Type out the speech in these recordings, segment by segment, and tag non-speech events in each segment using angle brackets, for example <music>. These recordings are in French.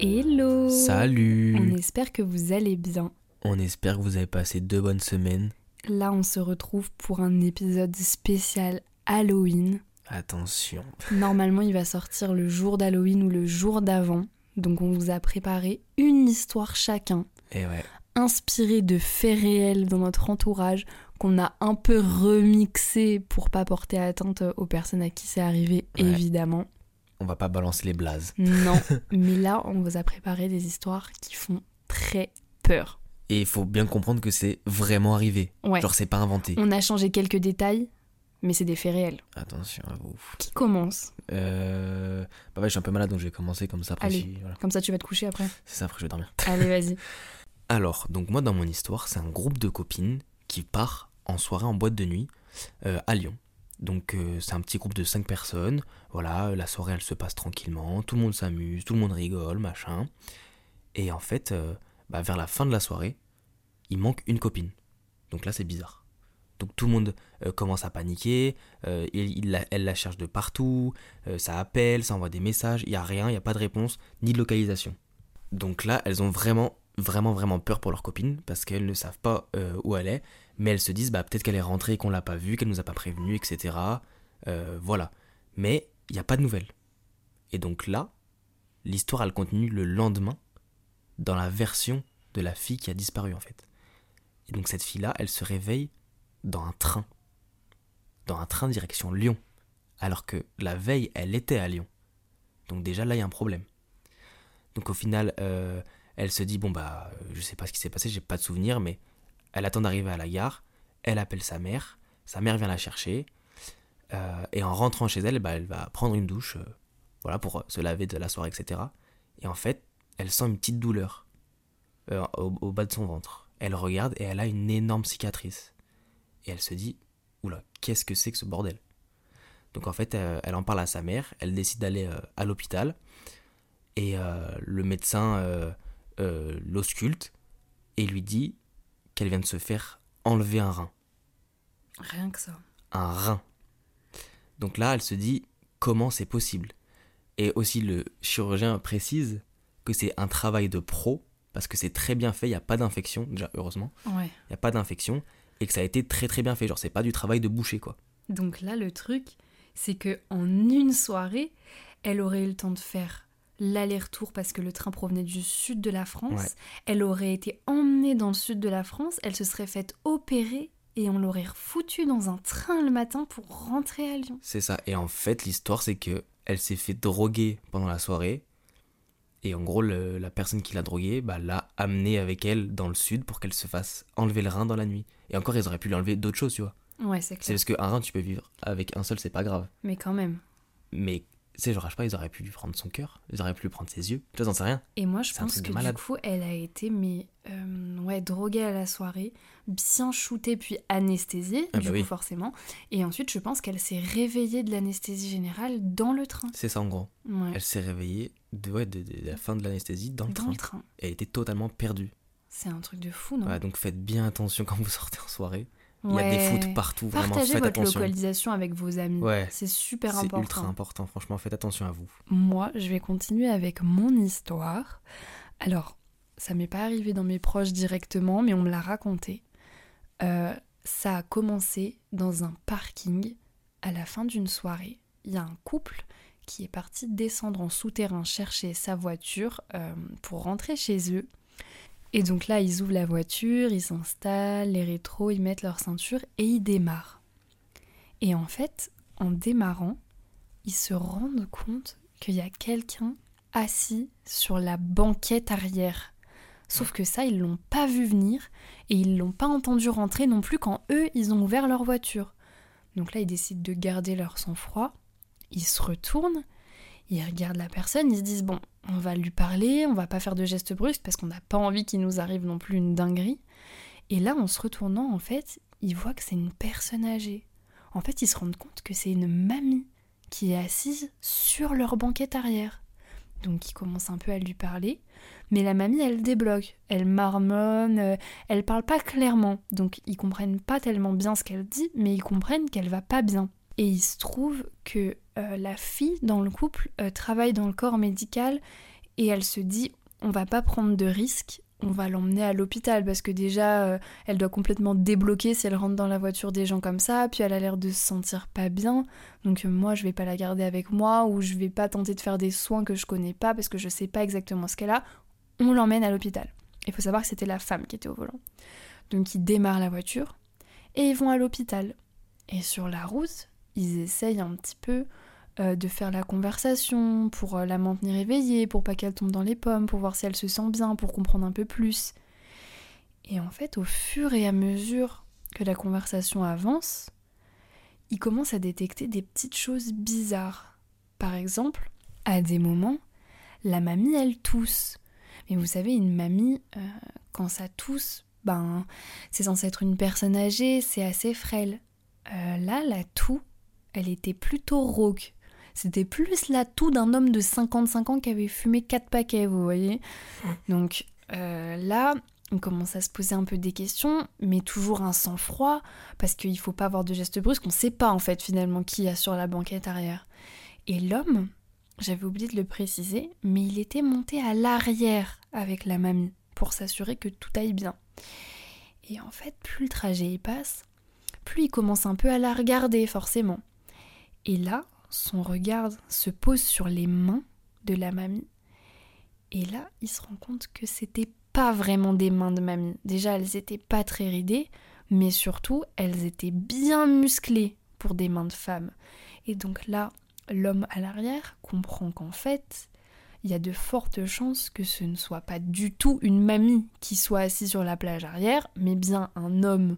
Hello Salut On espère que vous allez bien. On espère que vous avez passé deux bonnes semaines. Là, on se retrouve pour un épisode spécial Halloween. Attention. <laughs> Normalement, il va sortir le jour d'Halloween ou le jour d'avant. Donc, on vous a préparé une histoire chacun, Et ouais. inspirée de faits réels dans notre entourage, qu'on a un peu remixé pour pas porter atteinte aux personnes à qui c'est arrivé, Ouais. évidemment. On va pas balancer les blazes. Non, <laughs> mais là, on vous a préparé des histoires qui font très peur. Et il faut bien comprendre que c'est vraiment arrivé. Ouais. Genre c'est pas inventé. On a changé quelques détails, mais c'est des faits réels. Attention à vous. Qui commence Euh... Bah ouais, je suis un peu malade donc je vais commencer comme ça après. Allez. voilà. Comme ça, tu vas te coucher après. C'est ça, après je vais dormir. Allez, vas-y. <laughs> Alors, donc moi dans mon histoire, c'est un groupe de copines qui part en soirée en boîte de nuit euh, à Lyon. Donc euh, c'est un petit groupe de 5 personnes. Voilà, la soirée elle se passe tranquillement, tout le monde s'amuse, tout le monde rigole, machin. Et en fait, euh, bah, vers la fin de la soirée, il manque une copine. Donc là c'est bizarre. Donc tout le monde commence à paniquer, il, la- elle la cherche de partout, ça appelle, ça envoie des messages, il n'y a rien, il n'y a pas de réponse, ni de localisation. Donc là, elles ont vraiment, vraiment, vraiment peur pour leur copine parce qu'elles ne savent pas euh, où elle est, mais elles se disent bah peut-être qu'elle est rentrée et qu'on l'a pas vue, qu'elle nous a pas prévenu, etc. Euh, voilà. Mais il n'y a pas de nouvelles. Et donc là, l'histoire elle continue le lendemain dans la version de la fille qui a disparu en fait. Et donc cette fille-là, elle se réveille dans un train. Dans un train direction Lyon. Alors que la veille, elle était à Lyon. Donc déjà là, il y a un problème. Donc au final, euh, elle se dit bon bah je sais pas ce qui s'est passé, j'ai pas de souvenir, mais elle attend d'arriver à la gare. Elle appelle sa mère, sa mère vient la chercher, euh, et en rentrant chez elle, bah, elle va prendre une douche, euh, voilà pour euh, se laver de la soirée, etc. Et en fait, elle sent une petite douleur au, bas de son ventre. Elle regarde et elle a une énorme cicatrice. Et elle se dit oula, qu'est-ce que c'est que ce bordel? Donc en fait, elle en parle à sa mère, elle décide d'aller à l'hôpital et le médecin euh, l'ausculte et lui dit qu'elle vient de se faire enlever un rein. Rien que ça. Un rein. Donc là, elle se dit comment c'est possible? Et aussi, le chirurgien précise que c'est un travail de pro parce que c'est très bien fait, il n'y a pas d'infection, déjà heureusement, Ouais. il n'y a pas d'infection et que ça a été très très bien fait. Genre, c'est pas du travail de boucher quoi. Donc là, le truc, c'est que en une soirée, elle aurait eu le temps de faire l'aller-retour parce que le train provenait du sud de la France. Ouais. Elle aurait été emmenée dans le sud de la France. Elle se serait faite opérer et on l'aurait foutue dans un train le matin pour rentrer à Lyon. C'est ça. Et en fait, l'histoire, c'est que elle s'est fait droguer pendant la soirée. Et en gros, le- la personne qui l'a droguée bah, l'a amenée avec elle dans le sud pour qu'elle se fasse enlever le rein dans la nuit. Et encore, ils auraient pu lui enlever d'autres choses, tu vois. Ouais, c'est C'est clair. parce qu'un rein, tu peux vivre avec un seul, c'est pas grave. Mais quand même. Mais, sais, genre, je sais pas, ils auraient pu lui prendre son cœur, ils auraient pu lui prendre ses yeux. Tu vois, j'en sais rien. Et moi, je pense que du coup, elle a été mais, euh, ouais, droguée à la soirée, bien shootée puis anesthésiée, Ah du bah coup, oui. forcément. Et ensuite, je pense qu'elle s'est réveillée de l'anesthésie générale dans le train. C'est ça, en gros. Ouais. Elle s'est réveillée de, ouais, de, de la fin de l'anesthésie dans le dans train. le train. Elle était totalement perdue. C'est un truc de fou, non? Ouais, donc faites bien attention quand vous sortez en soirée. Il y a des foot partout, vraiment, Partagez faites votre attention. localisation avec vos amis. Ouais. C'est super C'est important. ultra important, franchement, faites attention à vous. Moi, je vais continuer avec mon histoire. Alors, ça m'est pas arrivé dans mes proches directement, mais on me l'a raconté. Euh, ça a commencé dans un parking à la fin d'une soirée. Il y a un couple qui est parti descendre en souterrain chercher sa voiture euh, pour rentrer chez eux. Et donc là, ils ouvrent la voiture, ils s'installent, les rétros, ils mettent leur ceinture et ils démarrent. Et en fait, en démarrant, ils se rendent compte qu'il y a quelqu'un assis sur la banquette arrière. Sauf que ça, ils l'ont pas vu venir et ils l'ont pas entendu rentrer non plus quand eux, ils ont ouvert leur voiture. Donc là, ils décident de garder leur sang-froid. Ils se retournent, ils regardent la personne, ils se disent bon, on va lui parler, on va pas faire de gestes brusques parce qu'on n'a pas envie qu'il nous arrive non plus une dinguerie. Et là, en se retournant, en fait, ils voient que c'est une personne âgée. En fait, ils se rendent compte que c'est une mamie qui est assise sur leur banquette arrière. Donc ils commencent un peu à lui parler, mais la mamie elle débloque, elle marmonne, euh, elle parle pas clairement, donc ils comprennent pas tellement bien ce qu'elle dit, mais ils comprennent qu'elle va pas bien. Et il se trouve que euh, la fille dans le couple euh, travaille dans le corps médical et elle se dit on va pas prendre de risques, on va l'emmener à l'hôpital parce que déjà euh, elle doit complètement débloquer si elle rentre dans la voiture des gens comme ça, puis elle a l'air de se sentir pas bien. Donc moi je vais pas la garder avec moi ou je vais pas tenter de faire des soins que je connais pas parce que je sais pas exactement ce qu'elle a. On l'emmène à l'hôpital. Il faut savoir que c'était la femme qui était au volant. Donc ils démarrent la voiture et ils vont à l'hôpital. Et sur la route, ils essayent un petit peu euh, de faire la conversation, pour euh, la maintenir éveillée, pour pas qu'elle tombe dans les pommes, pour voir si elle se sent bien, pour comprendre un peu plus. Et en fait, au fur et à mesure que la conversation avance, ils commencent à détecter des petites choses bizarres. Par exemple, à des moments, la mamie, elle tousse. Mais vous savez, une mamie, euh, quand ça tousse, ben, c'est censé être une personne âgée, c'est assez frêle. là, la toux, elle était plutôt rauque. C'était plus la toux d'un homme de 55 ans qui avait fumé 4 paquets, vous voyez. Donc euh, là, on commence à se poser un peu des questions, mais toujours un sang-froid, parce qu'il faut pas avoir de gestes brusques, on sait pas en fait finalement qui y a sur la banquette arrière. Et l'homme, j'avais oublié de le préciser, mais il était monté à l'arrière avec la mamie, pour s'assurer que tout aille bien. Et en fait, plus le trajet y passe, plus il commence un peu à la regarder forcément. Et là, son regard se pose sur les mains de la mamie. Et là, il se rend compte que c'était pas vraiment des mains de mamie. Déjà, elles étaient pas très ridées, mais surtout, elles étaient bien musclées pour des mains de femme. Et donc là, l'homme à l'arrière comprend qu'en fait, il y a de fortes chances que ce ne soit pas du tout une mamie qui soit assise sur la plage arrière, mais bien un homme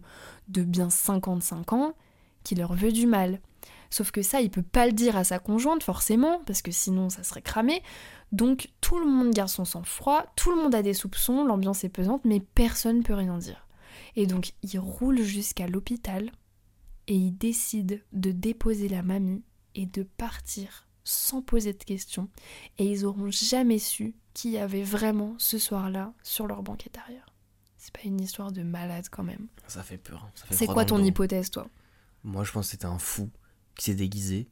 de bien 55 ans qui leur veut du mal. Sauf que ça, il peut pas le dire à sa conjointe forcément, parce que sinon ça serait cramé. Donc tout le monde garde son sang-froid, tout le monde a des soupçons, l'ambiance est pesante, mais personne peut rien dire. Et donc il roule jusqu'à l'hôpital et il décide de déposer la mamie et de partir sans poser de questions. Et ils auront jamais su qui y avait vraiment ce soir-là sur leur banquette arrière. C'est pas une histoire de malade quand même. Ça fait peur. hein. C'est quoi ton dos. hypothèse toi? Moi, je pense que c'était un fou qui s'est déguisé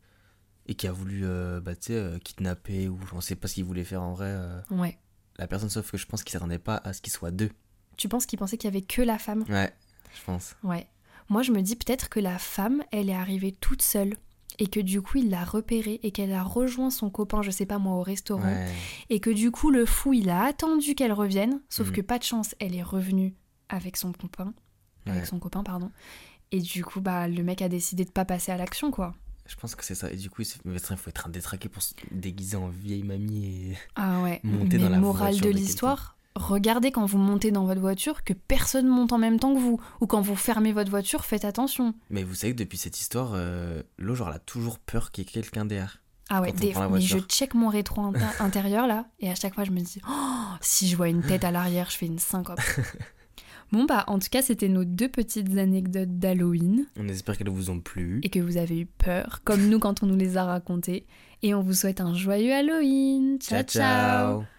et qui a voulu, euh, bah, euh, kidnapper ou on sait pas ce qu'il voulait faire en vrai. euh, Ouais. la personne, sauf que je pense qu'il s'attendait pas à ce qu'il soit deux. Tu penses qu'il pensait qu'il y avait que la femme? Ouais, je pense. Ouais. Moi, je me dis peut-être que la femme, elle est arrivée toute seule et que du coup, il l'a repérée et qu'elle a rejoint son copain, je sais pas moi, au restaurant. Ouais. Et que du coup, le fou, il a attendu qu'elle revienne, sauf Mhm. que pas de chance, elle est revenue avec son copain, avec son copain, pardon. Et du coup, bah, le mec a décidé de pas passer à l'action, quoi. Je pense que c'est ça. Et du coup, il faut être un détraqué pour se déguiser en vieille mamie et. Ah ouais. Monter Mais dans la morale de de l'histoire, regardez quand vous montez dans votre voiture que personne monte en même temps que vous. Ou quand vous fermez votre voiture, faites attention. Mais vous savez que depuis cette histoire, euh, Lo, genre, elle a toujours peur qu'il y ait quelqu'un derrière. Ah ouais, des- mais je check mon rétro <laughs> intérieur là, et à chaque fois je me dis, oh, si je vois une tête à l'arrière, je fais une syncope. <laughs> bon bah, en tout cas, c'était nos deux petites anecdotes d'Halloween, On espère qu'elles vous ont plu. et que vous avez eu peur, comme nous quand on nous les a racontées. Et on vous souhaite un joyeux Halloween. ciao. ciao. ciao.